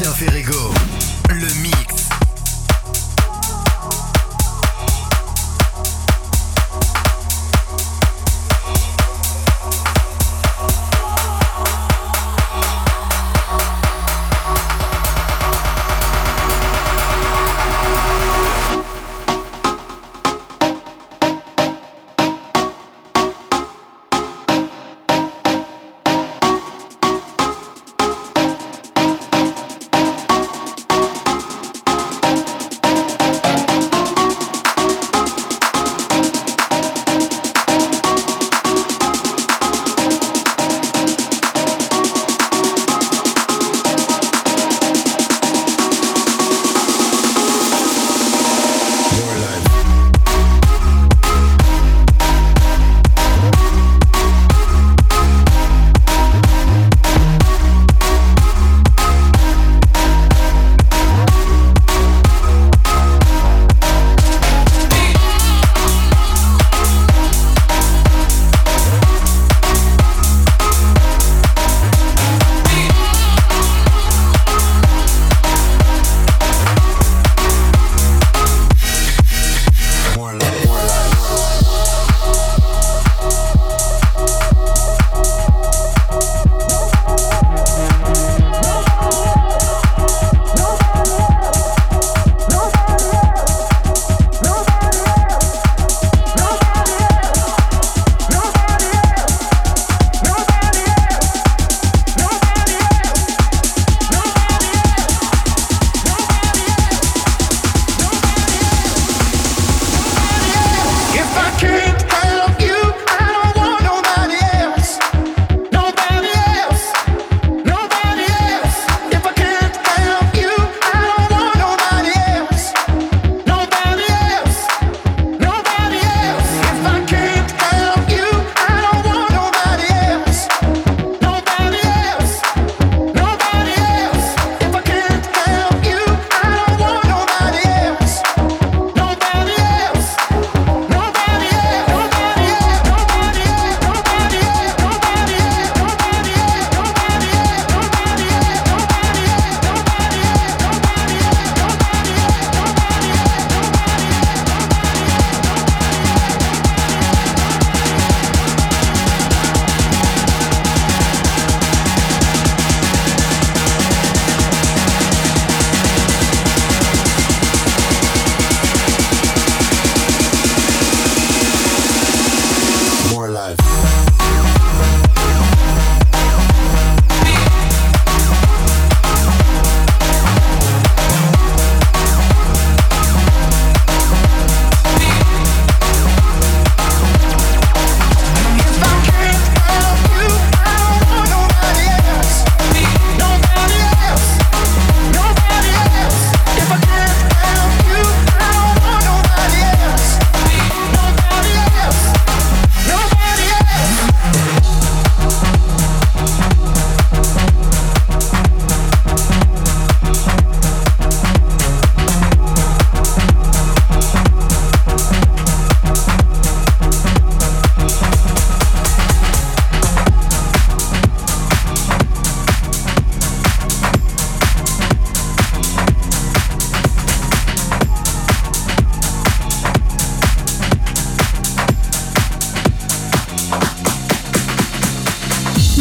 Sébastien Ferrego, le mix.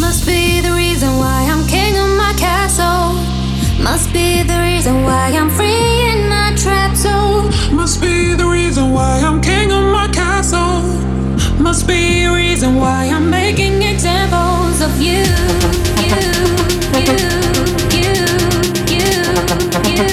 must be the reason why I'm king of my castle. Must be the reason why I'm free in my trap zone. Must be the reason why I'm king of my castle. Must be the reason why I'm making examples of you, you, you, you, you, you. you.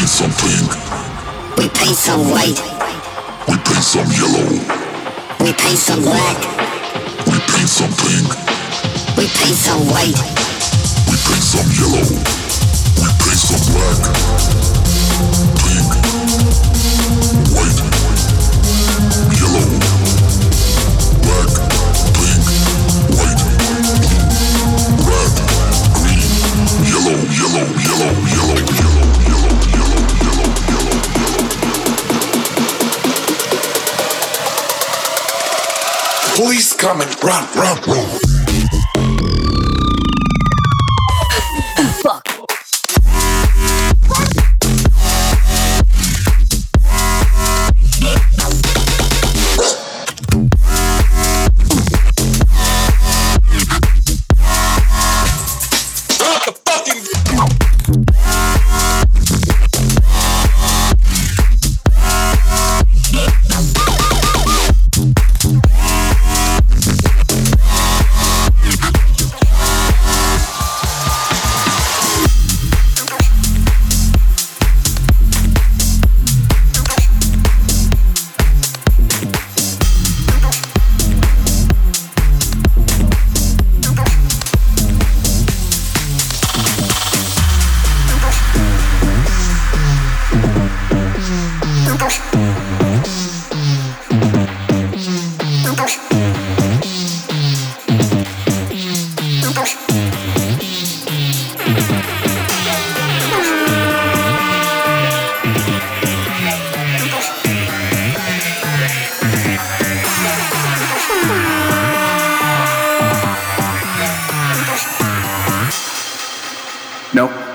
paint some pink. We paint some white. We paint some yellow. We paint some black. We paint some pink. We paint some white. We paint some yellow. We paint some black. Pink. White. Yellow. Black. Pink. White. Red. Green. Yellow. Yellow. Yellow. Yellow. Police coming. Run, run, run. Nope.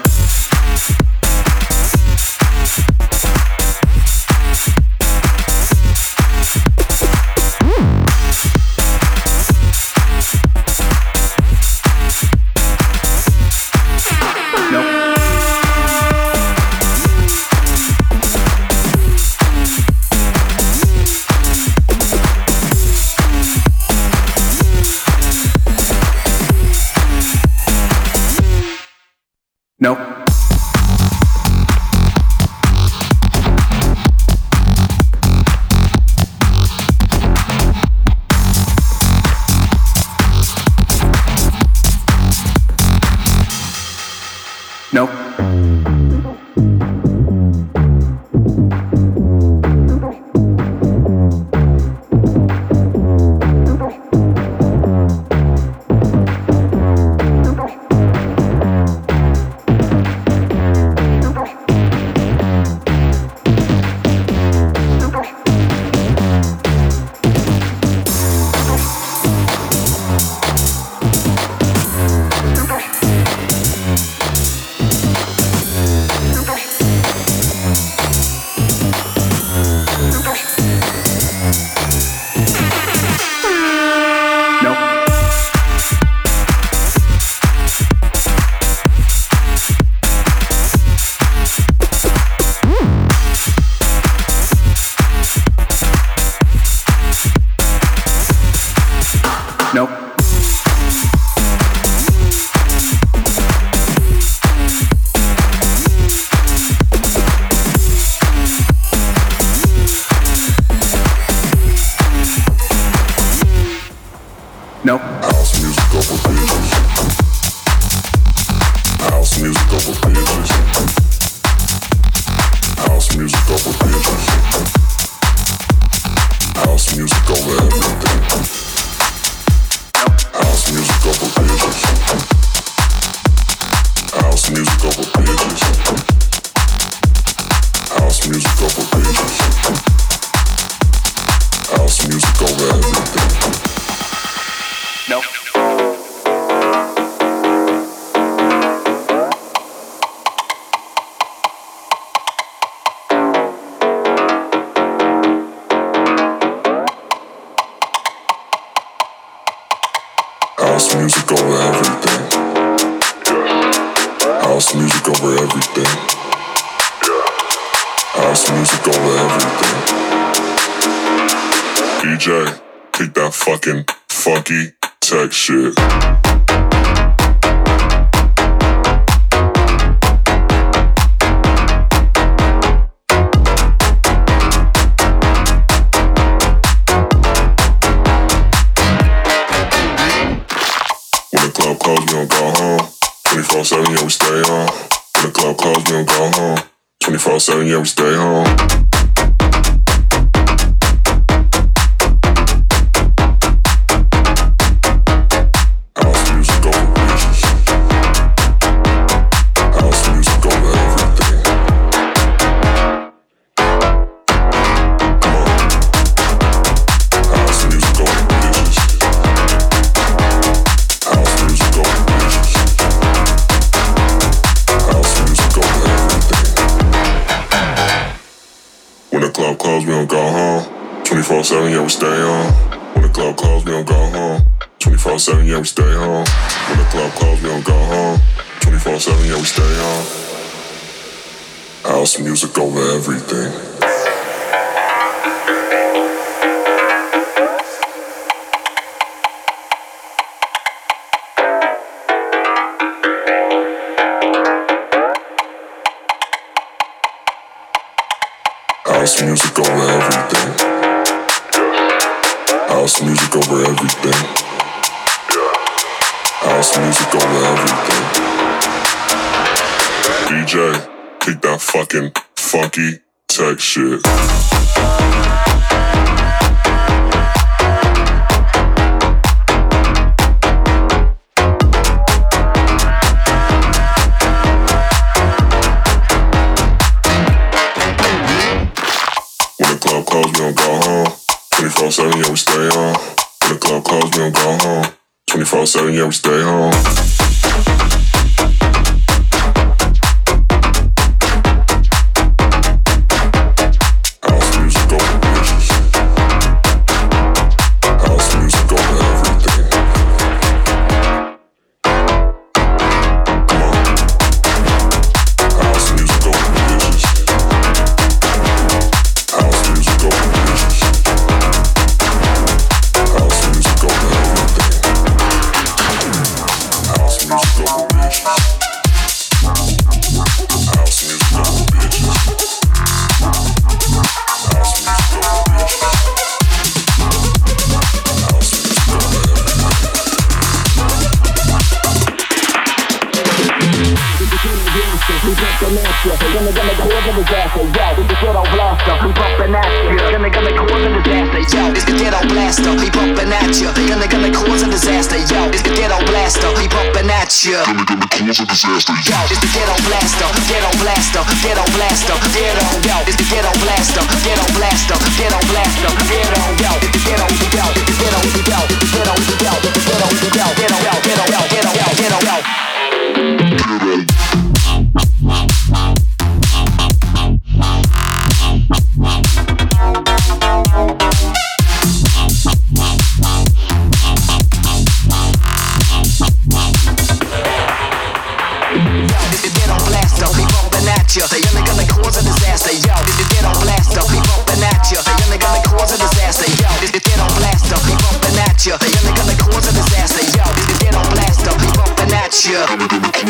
we don't go home. 24 7, yeah, we stay home. When the club close, we don't go home. 24 7, yeah, we stay home. House music over everything. house music over everything. House music over everything. House music over everything. DJ, kick that fucking funky tech shit. when the club closes we're gonna go home don't go home. 24 7, yeah, we stay home. Cause a disaster, yo. It's the ghetto blaster, ghetto blaster, ghetto blaster, ghetto yo. It's the ghetto blaster, ghetto blaster, ghetto blaster, ghetto yo. It's the ghetto, the yo. It's the ghetto, the yo. It's the ghetto, the yo. It's the ghetto, yo. Ghetto yo, ghetto yo, ghetto yo, ghetto yo. toco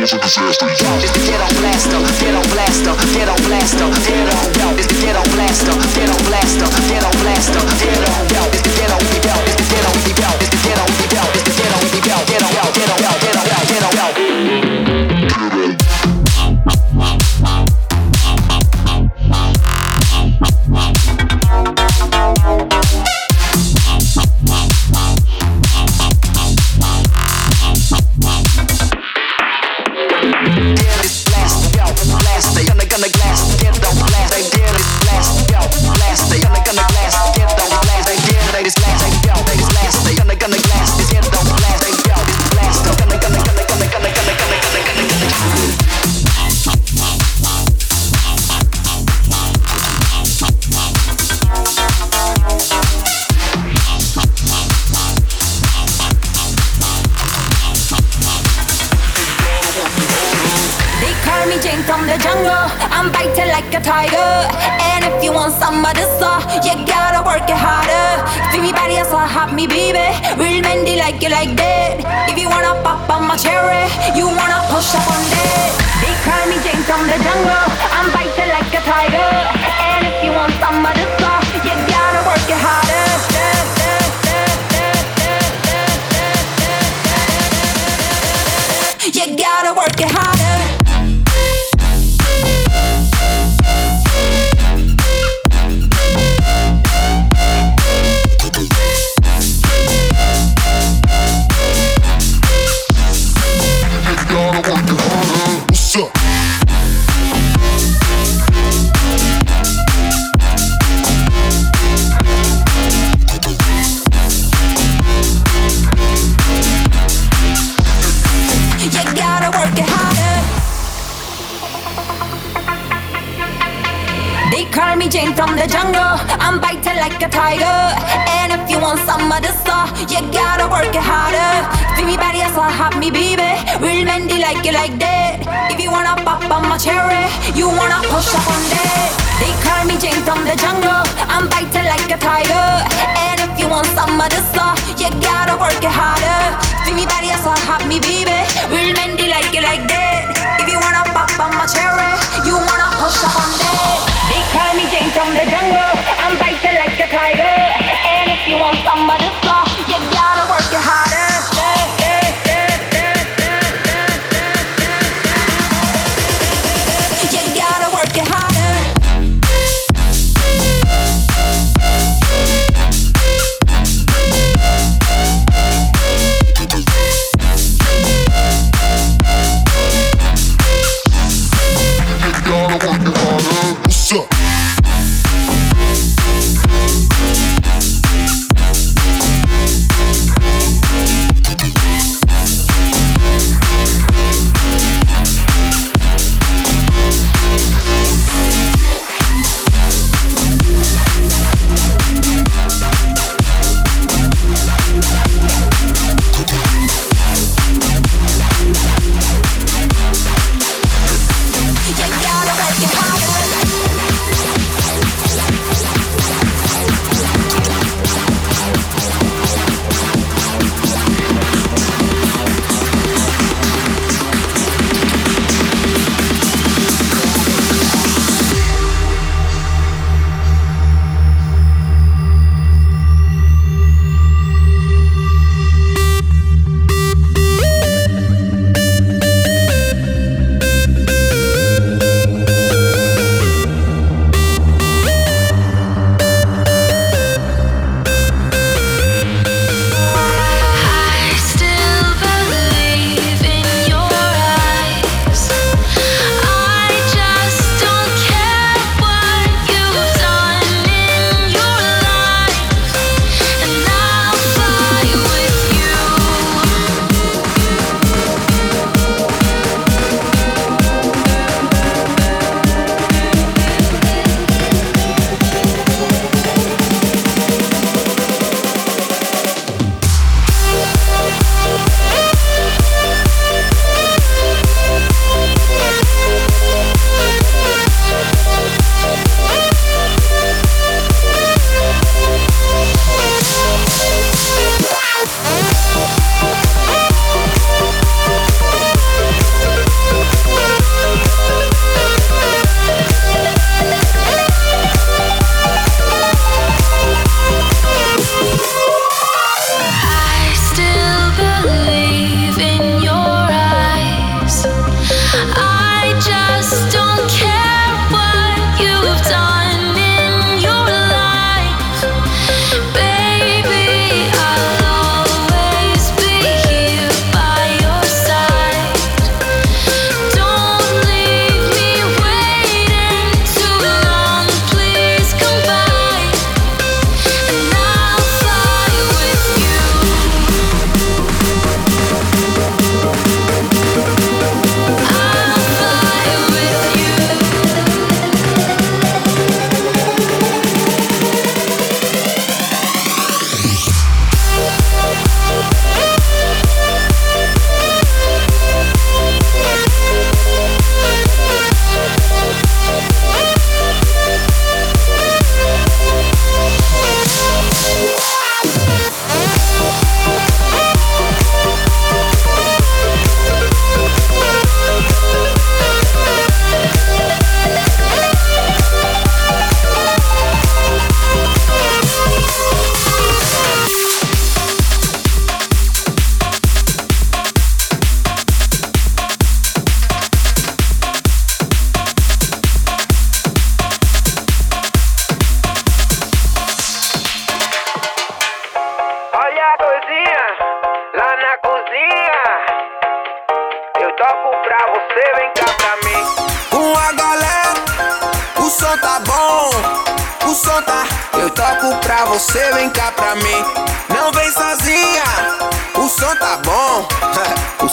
cause a disaster. Yo, it's the ghetto blaster, ghetto blaster, ghetto blaster, ghetto. Yo, it's the ghetto blaster, ghetto blaster, ghetto blaster, ghetto. Yo, it's the ghetto, yo, it's the ghetto, yo.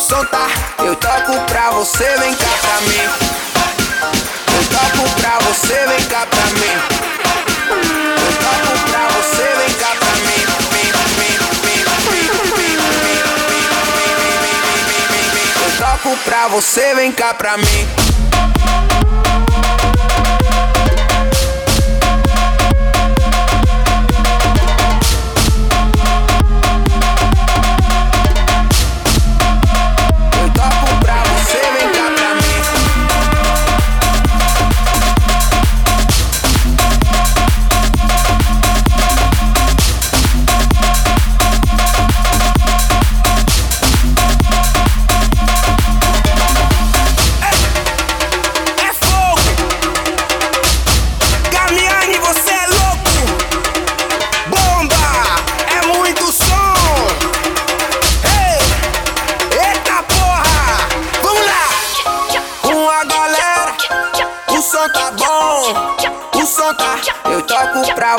Tá. Eu toco pra você, vem cá pra mim. Eu toco pra você, vem cá pra mim. Eu toco pra você, vem cá pra mim. Eu toco pra você, vem cá pra mim.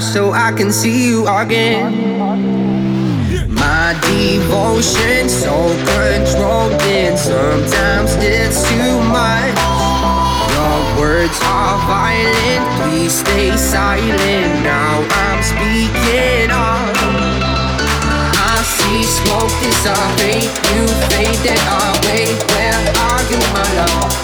so I can see you again. My devotion so controlled, and sometimes it's too much. Your words are violent, please stay silent. Now I'm speaking up. I see smoke dissolve, you fade that away. Where are you, my love?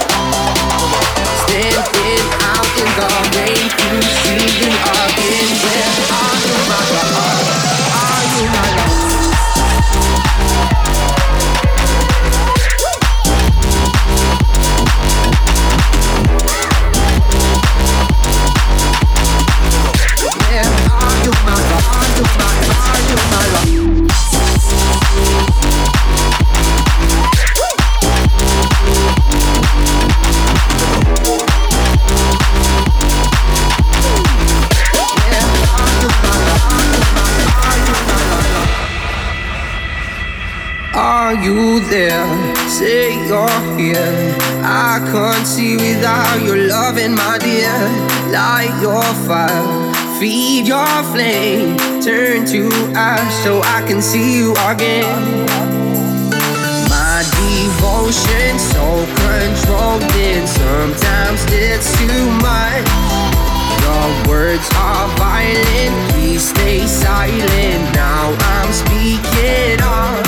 Feed your flame, turn to ash so I can see you again. My devotion, so controlled, and sometimes it's too much. Your words are violent, please stay silent. Now I'm speaking up.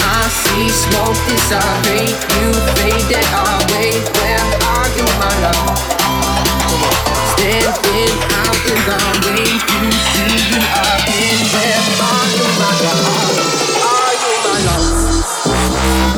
I see smoke disappear, you fade away where are you, my love? Are you my love?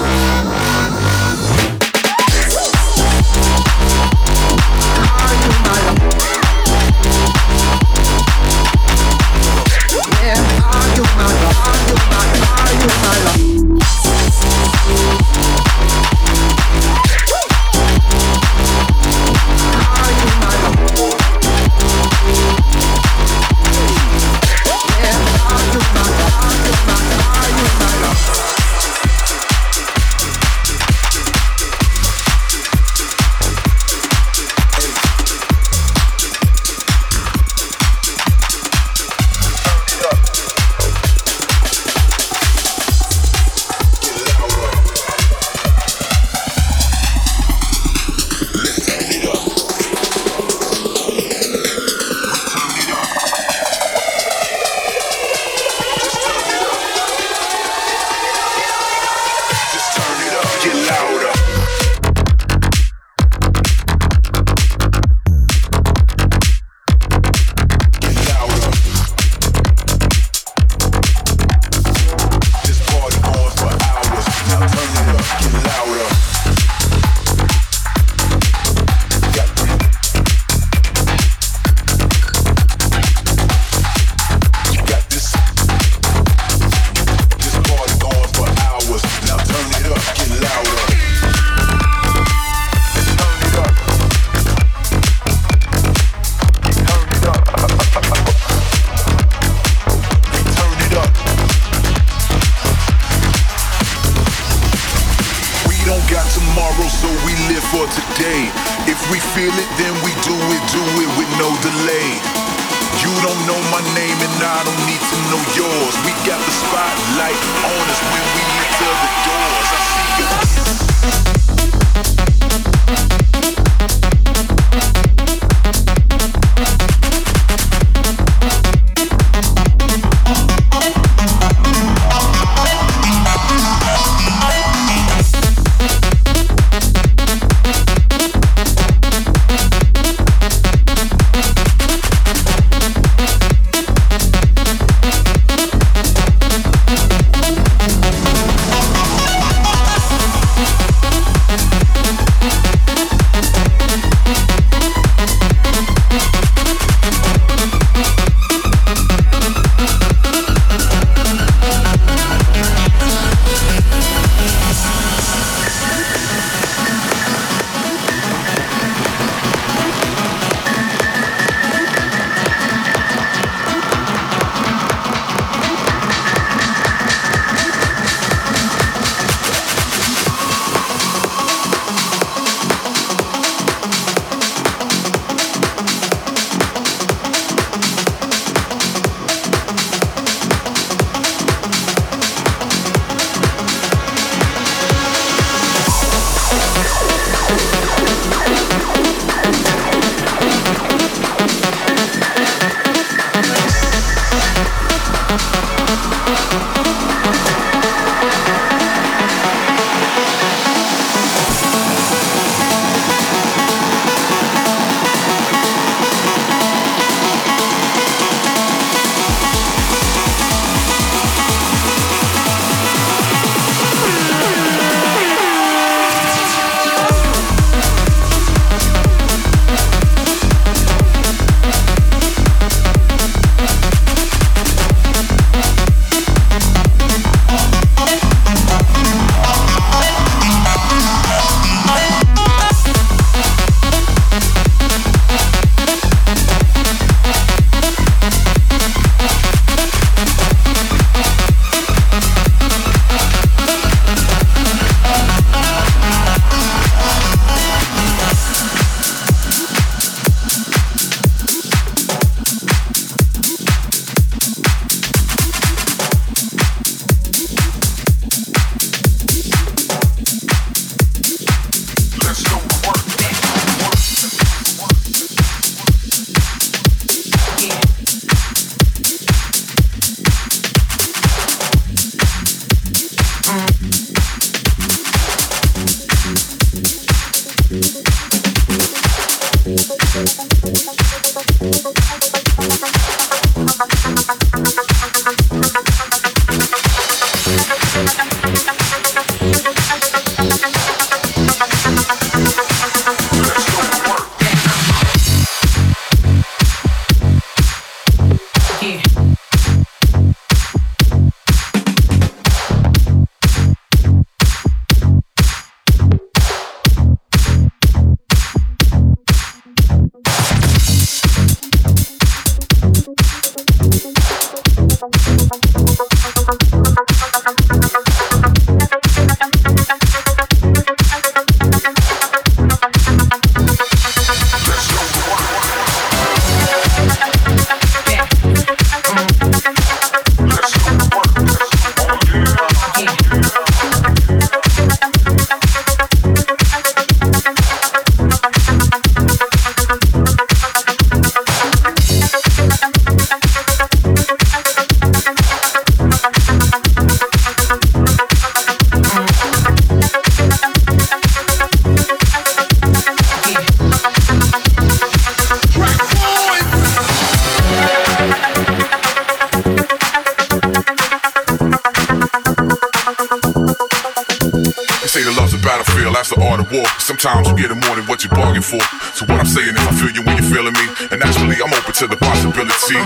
They say the love's a battlefield, that's the art of war. Sometimes you get more than what you bargain for. So what I'm saying is I feel you when you're feeling me. And naturally, I'm open to the possibility.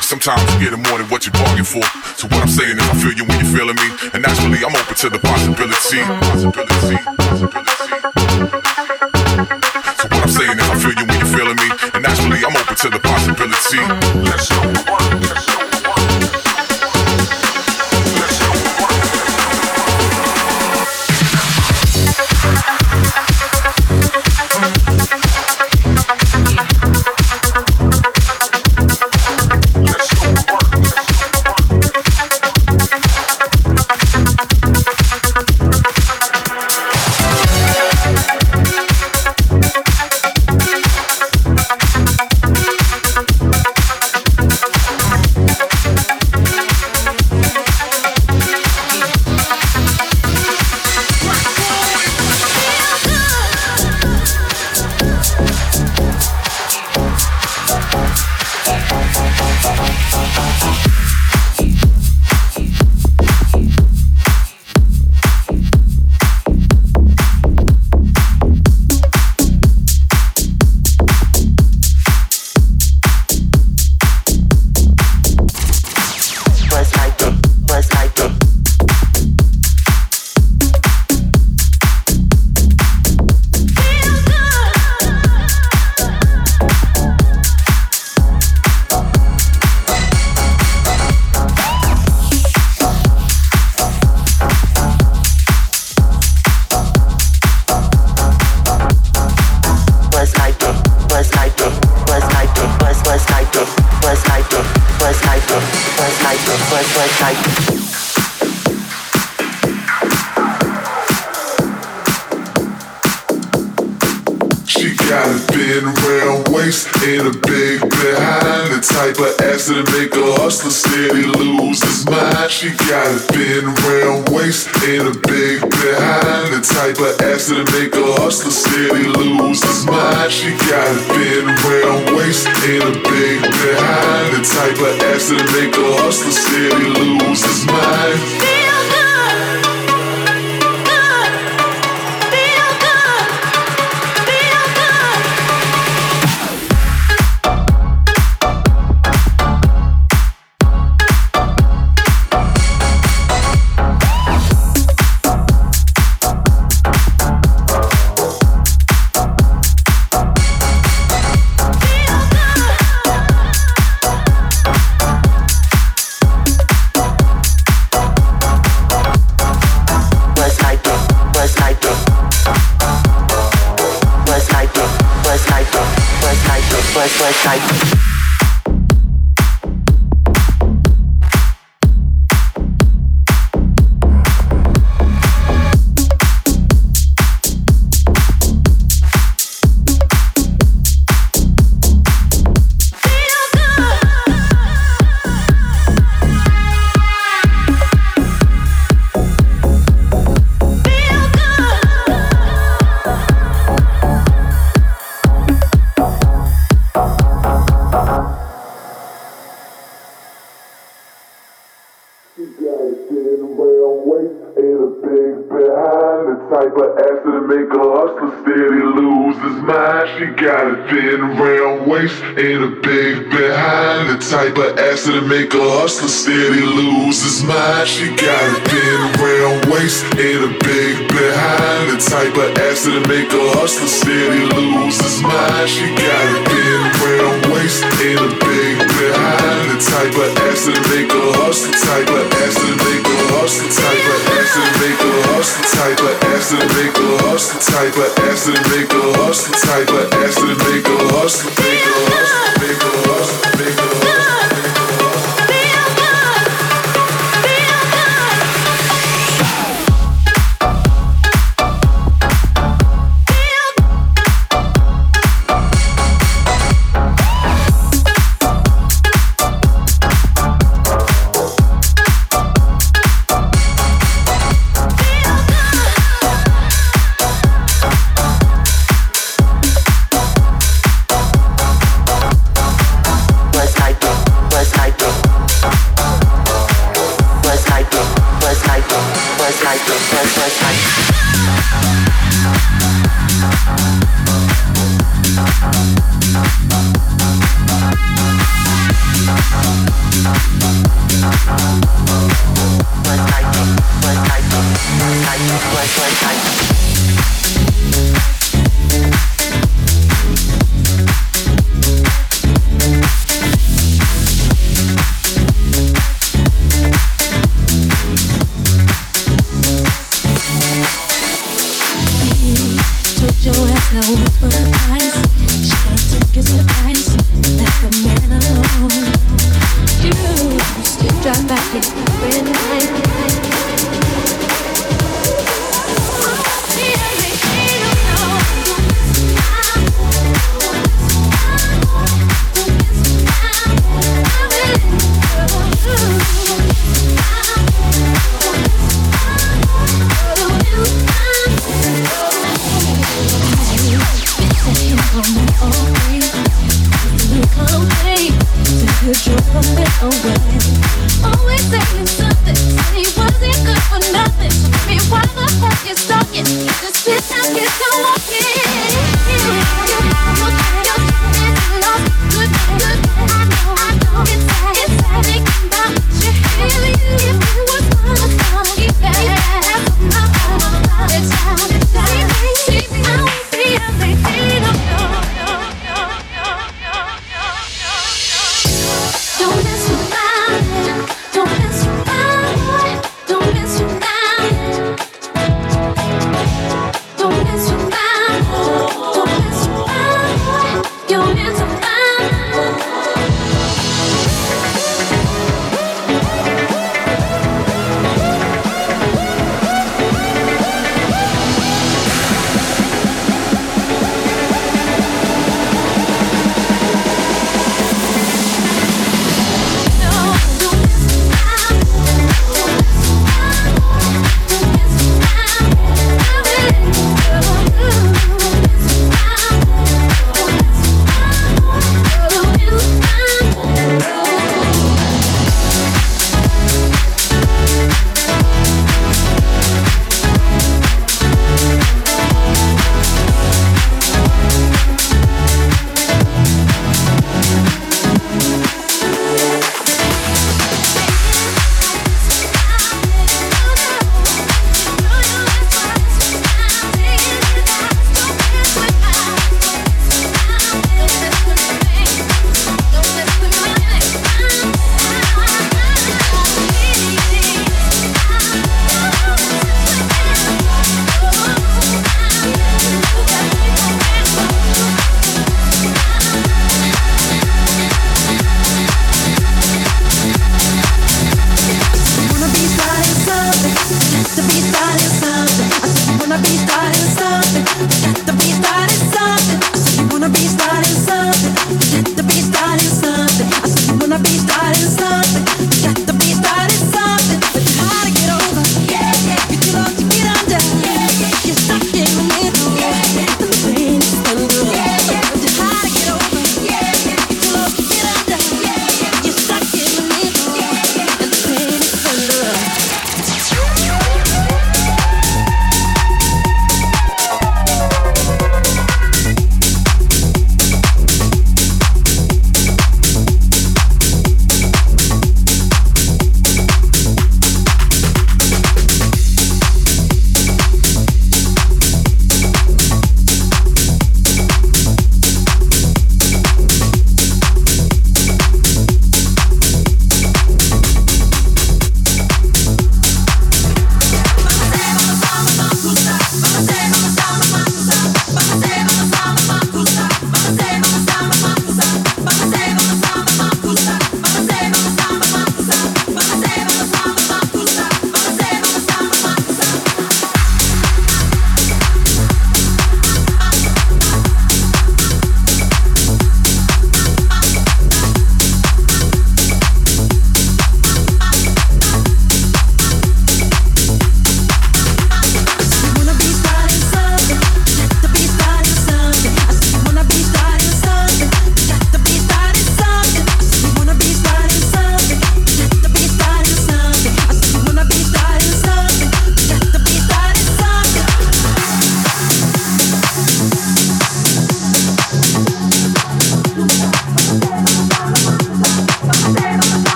Sometimes you get more than what you bargain for. So what I'm saying is I feel you when you're feeling me. And naturally I'm open to the possibility. possibility. So